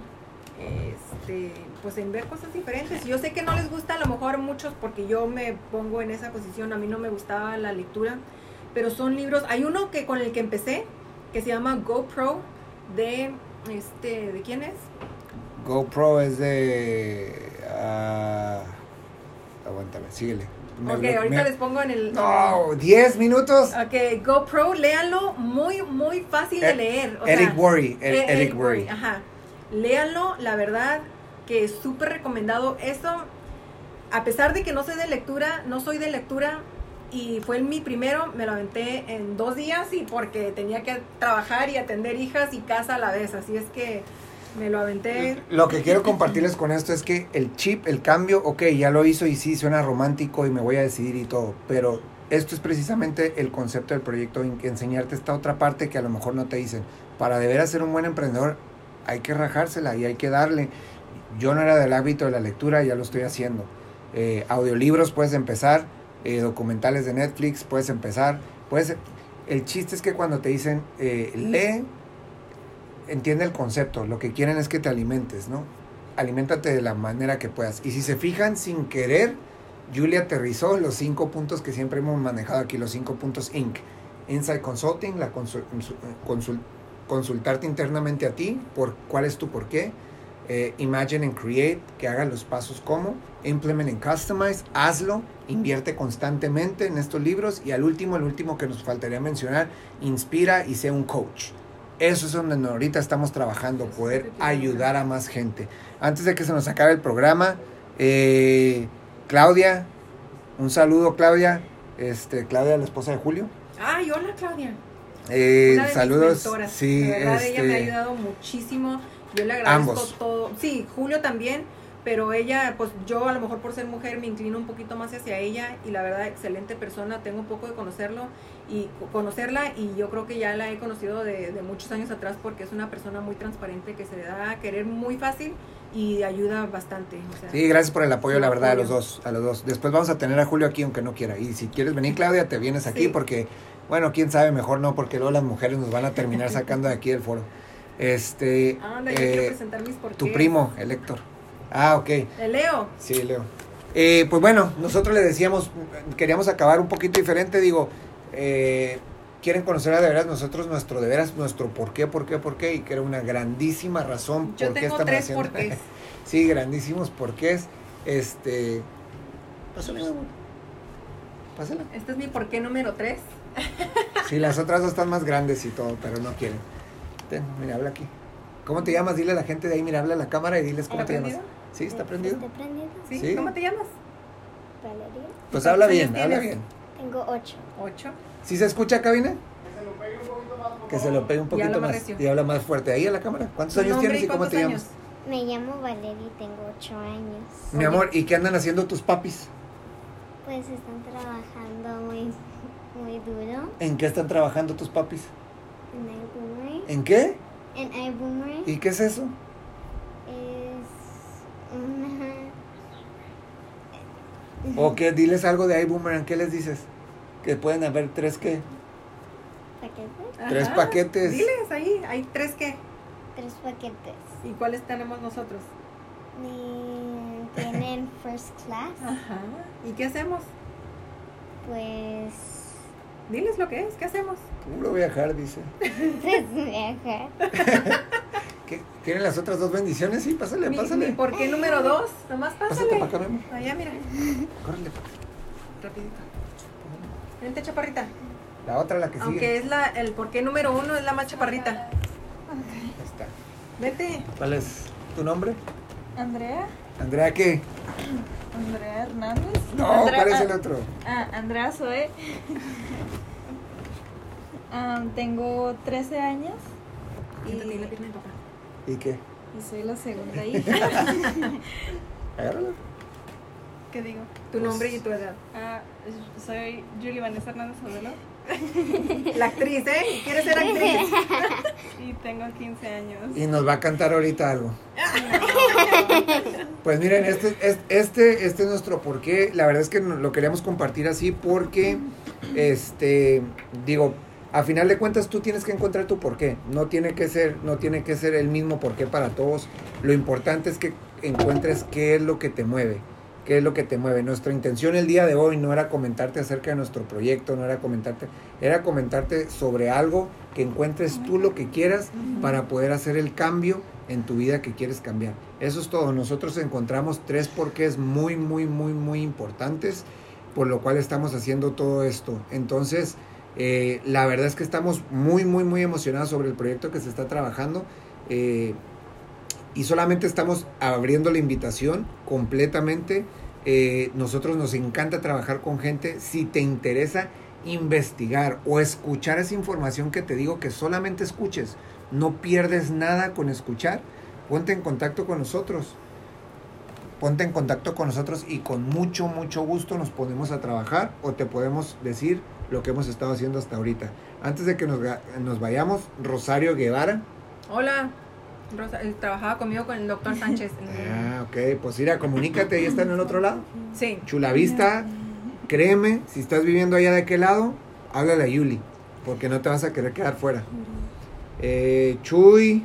este, pues en ver cosas diferentes. Yo sé que no les gusta a lo mejor muchos porque yo me pongo en esa posición, a mí no me gustaba la lectura, pero son libros, hay uno que con el que empecé, que se llama GoPro, de, este, ¿de quién es? GoPro es de. ah, aguántame, síguele. Me ok, ahorita me- les pongo en el... No, 10 minutos. Ok, GoPro, léanlo, muy, muy fácil de Eh, leer. o Eric sea, Worry. Eh, Eric, Eric Worry. Ajá. Léanlo, la verdad que es súper recomendado. Eso, a pesar de que no soy de lectura, no soy de lectura y fue mi primero, me lo aventé en dos días y porque tenía que trabajar y atender hijas y casa a la vez. Así es que me lo aventé. Lo que quiero compartirles con esto es que el chip, el cambio, ok, ya lo hizo y sí, suena romántico y me voy a decidir y todo, pero esto es precisamente el concepto del proyecto, enseñarte esta otra parte que a lo mejor no te dicen. Para de veras ser un buen emprendedor hay que rajársela y hay que darle. Yo no era del hábito de la lectura, ya lo estoy haciendo. Eh, audiolibros puedes empezar, eh, documentales de Netflix puedes empezar. Puedes, el chiste es que cuando te dicen eh, lee, entiende el concepto. Lo que quieren es que te alimentes, ¿no? Aliméntate de la manera que puedas. Y si se fijan sin querer, Julia aterrizó los cinco puntos que siempre hemos manejado aquí, los cinco puntos Inc. Inside Consulting, la consul- consul- consultarte internamente a ti, por cuál es tu por qué. Eh, imagine and create, que haga los pasos como. Implement and customize, hazlo. Invierte constantemente en estos libros. Y al último, el último que nos faltaría mencionar, inspira y sea un coach. Eso es donde ahorita estamos trabajando, poder ayudar a más gente. Antes de que se nos acabe el programa, eh, Claudia, un saludo Claudia, este, Claudia, la esposa de Julio. Ay, hola Claudia. Eh, Una de mis saludos, mentoras. sí, de verdad ella me ha este, ayudado muchísimo. Yo le agradezco Ambos. todo. Sí, Julio también, pero ella, pues yo a lo mejor por ser mujer me inclino un poquito más hacia ella y la verdad excelente persona. Tengo un poco de conocerlo y conocerla y yo creo que ya la he conocido de, de muchos años atrás porque es una persona muy transparente que se le da a querer muy fácil y ayuda bastante. o sea, Sí, gracias por el apoyo, la verdad, a los dos, a los dos. Después vamos a tener a Julio aquí, aunque no quiera. Y si quieres venir, Claudia, te vienes aquí Sí. porque, bueno, quién sabe, mejor no, porque luego las mujeres nos van a terminar sacando de aquí del foro. Este, Anda, yo quiero eh, presentar mis tu primo, el Héctor. Ah, ok. El Leo. Sí, Leo. Eh, pues bueno, nosotros le decíamos, queríamos acabar un poquito diferente, digo, eh, quieren conocer a de veras nosotros nuestro de veras, nuestro por qué, por qué, por qué, y que era una grandísima razón Yo por qué tengo estamos tres haciendo. porqués. sí, grandísimos porqués. Este. Pásale. Pásala. Este es mi porqué número tres. Sí, las otras dos están más grandes y todo, pero no quieren. Ten, mira, habla aquí. ¿Cómo te llamas? Dile a la gente de ahí, mira, habla a la cámara y diles cómo ¿Está te llamas. Sí, está prendido. ¿Está prendido? ¿Sí? Sí. ¿Cómo te llamas? Valeria. Pues ¿Cuántos habla bien, habla tienes? bien. Tengo ocho. Ocho. ¿Sí se escucha, cabina? Que se lo pegue un habla poquito más recio. Y habla más fuerte. Ahí a la cámara. ¿Cuántos ¿Tu años tienes y cómo te años? llamas? Me llamo Valeria y tengo ocho años. Mi Oye. amor, ¿y qué andan haciendo tus papis? Pues están trabajando muy, muy duro ¿En qué están trabajando tus papis? en iBoomerang. ¿En qué? En iBoomerang ¿Y qué es eso? es una... ¿O qué? Diles algo de iBoomerang. ¿Qué les dices? Que pueden haber tres qué. paquete, Tres paquetes. Diles ahí, hay tres qué. tres paquetes. ¿Y cuáles tenemos nosotros? Y tienen first class, Ajá. ¿Y qué hacemos? pues... Diles lo que es, ¿qué hacemos? Puro viajar, dice. Pues viajar. ¿Qué? ¿Quieren las otras dos bendiciones? Sí, pásale, Mi, pásale. mi ¿Por qué número dos? Nomás Pásate pásale. para acá, mi amor. Allá, mira. Córrele para acá. Rapidito. Vente, chaparrita. La otra, la que sigue. Aunque es la, el por qué número uno es la más chaparrita. Ahí está. Vete. ¿Cuál es tu nombre? Andrea, Andrea, ¿qué? Andrea Hernández. No, Andrea- ¿cuál es el otro? Ah, Andrea Zoe. Ah, tengo 13 años y, la pierna de papá. ¿Y qué? y soy la segunda hija. ¿Qué digo? Tu nombre y tu edad. Ah, soy Julie Vanessa Hernández Abuelo La actriz, ¿eh? ¿Quieres ser actriz? y tengo 15 años. Y nos va a cantar ahorita algo. Pues miren, este, es- este, este es nuestro porqué. La verdad es que lo queríamos compartir así porque, este, digo, a final de cuentas tú tienes que encontrar tu porqué. No tiene que ser, no tiene que ser el mismo porqué para todos. Lo importante es que encuentres qué es lo que te mueve. ¿Qué es lo que te mueve? Nuestra intención el día de hoy no era comentarte acerca de nuestro proyecto, no era comentarte, era comentarte sobre algo que encuentres tú lo que quieras para poder hacer el cambio en tu vida que quieres cambiar. Eso es todo. Nosotros encontramos tres porqués muy, muy, muy, muy importantes por lo cual estamos haciendo todo esto. Entonces, eh, la verdad es que estamos muy, muy, muy emocionados sobre el proyecto que se está trabajando. eh, y solamente estamos abriendo la invitación completamente. Eh, nosotros nos encanta trabajar con gente. Si te interesa investigar o escuchar esa información que te digo que solamente escuches, no pierdes nada con escuchar, ponte en contacto con nosotros. Ponte en contacto con nosotros y con mucho, mucho gusto nos ponemos a trabajar o te podemos decir lo que hemos estado haciendo hasta ahorita. Antes de que nos, nos vayamos, Rosario Guevara. Hola. Rosa, eh, trabajaba conmigo con el doctor Sánchez. Ah, ok, pues mira, comunícate, ahí está en el otro lado. Sí. Chulavista, créeme, si estás viviendo allá de aquel lado, háblale a Yuli, porque no te vas a querer quedar fuera. Eh, Chuy,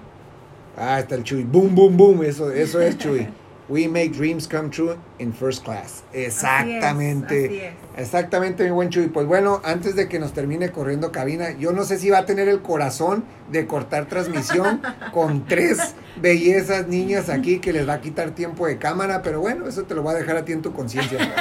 ah, está el Chuy, boom, boom, boom, eso, eso es Chuy. We make dreams come true in first class. Exactamente. Así es, así Exactamente, mi buen Chuy. Pues bueno, antes de que nos termine corriendo cabina, yo no sé si va a tener el corazón de cortar transmisión con tres bellezas niñas aquí que les va a quitar tiempo de cámara, pero bueno, eso te lo voy a dejar a ti en tu conciencia.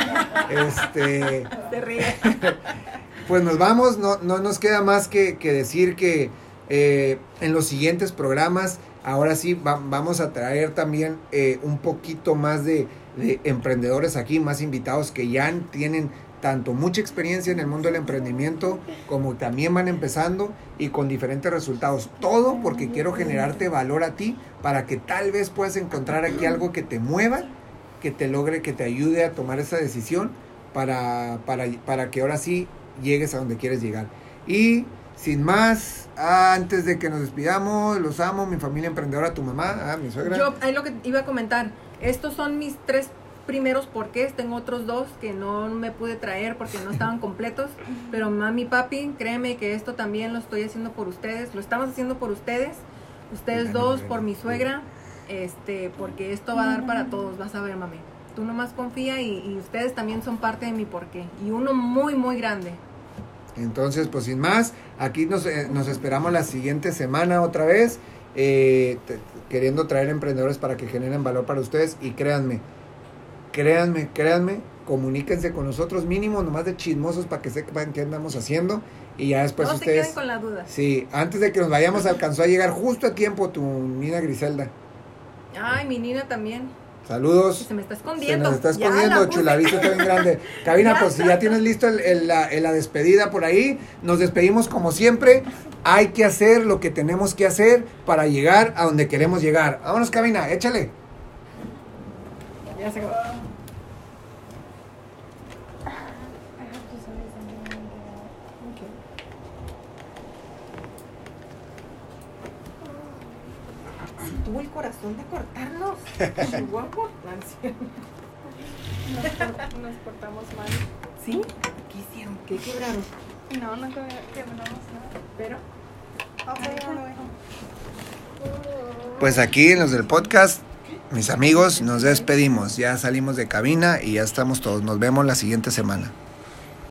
Este, ríe. pues nos vamos, no, no nos queda más que, que decir que eh, en los siguientes programas, ahora sí va- vamos a traer también eh, un poquito más de, de emprendedores aquí, más invitados que ya tienen tanto mucha experiencia en el mundo del emprendimiento como también van empezando y con diferentes resultados. Todo porque quiero generarte valor a ti para que tal vez puedas encontrar aquí algo que te mueva, que te logre, que te ayude a tomar esa decisión para, para, para que ahora sí llegues a donde quieres llegar. Y sin más, antes de que nos despidamos, los amo, mi familia emprendedora, tu mamá, ah, mi suegra. Yo, ahí lo que iba a comentar. Estos son mis tres primeros porqués. Tengo otros dos que no me pude traer porque no estaban completos. Pero mami, papi, créeme que esto también lo estoy haciendo por ustedes. Lo estamos haciendo por ustedes. Ustedes dos, por mi suegra. Este, porque esto va a dar para todos. Vas a ver, mami. Tú nomás confía y, y ustedes también son parte de mi porqué. Y uno muy, muy grande. Entonces, pues sin más, aquí nos, eh, nos esperamos la siguiente semana otra vez, eh, te- queriendo traer emprendedores para que generen valor para ustedes. Y créanme, créanme, créanme, comuníquense con nosotros mínimo, nomás de chismosos para que sepan qué andamos haciendo. Y ya después no se ustedes... queden con la duda. Sí, antes de que nos vayamos alcanzó a llegar justo a tiempo tu niña Griselda. Ay, mi niña también. Saludos. Se me está Se escondiendo. nos está escondiendo, chulavista está bien grande. Cabina, Ya. pues si ya tienes listo el- el- la, el- la despedida por ahí, nos despedimos como siempre. Hay que hacer lo que tenemos que hacer para llegar a donde queremos llegar. Vámonos, cabina, échale. Ya se acabó. Tuvo el corazón de cortarnos. Guapo. Nos, nos portamos mal. ¿Sí? ¿Qué hicieron? ¿Qué quebraron? No, no que- quebramos nada. Pero. Pues aquí en los del podcast, mis amigos, nos despedimos. Ya salimos de cabina y ya estamos todos. Nos vemos la siguiente semana.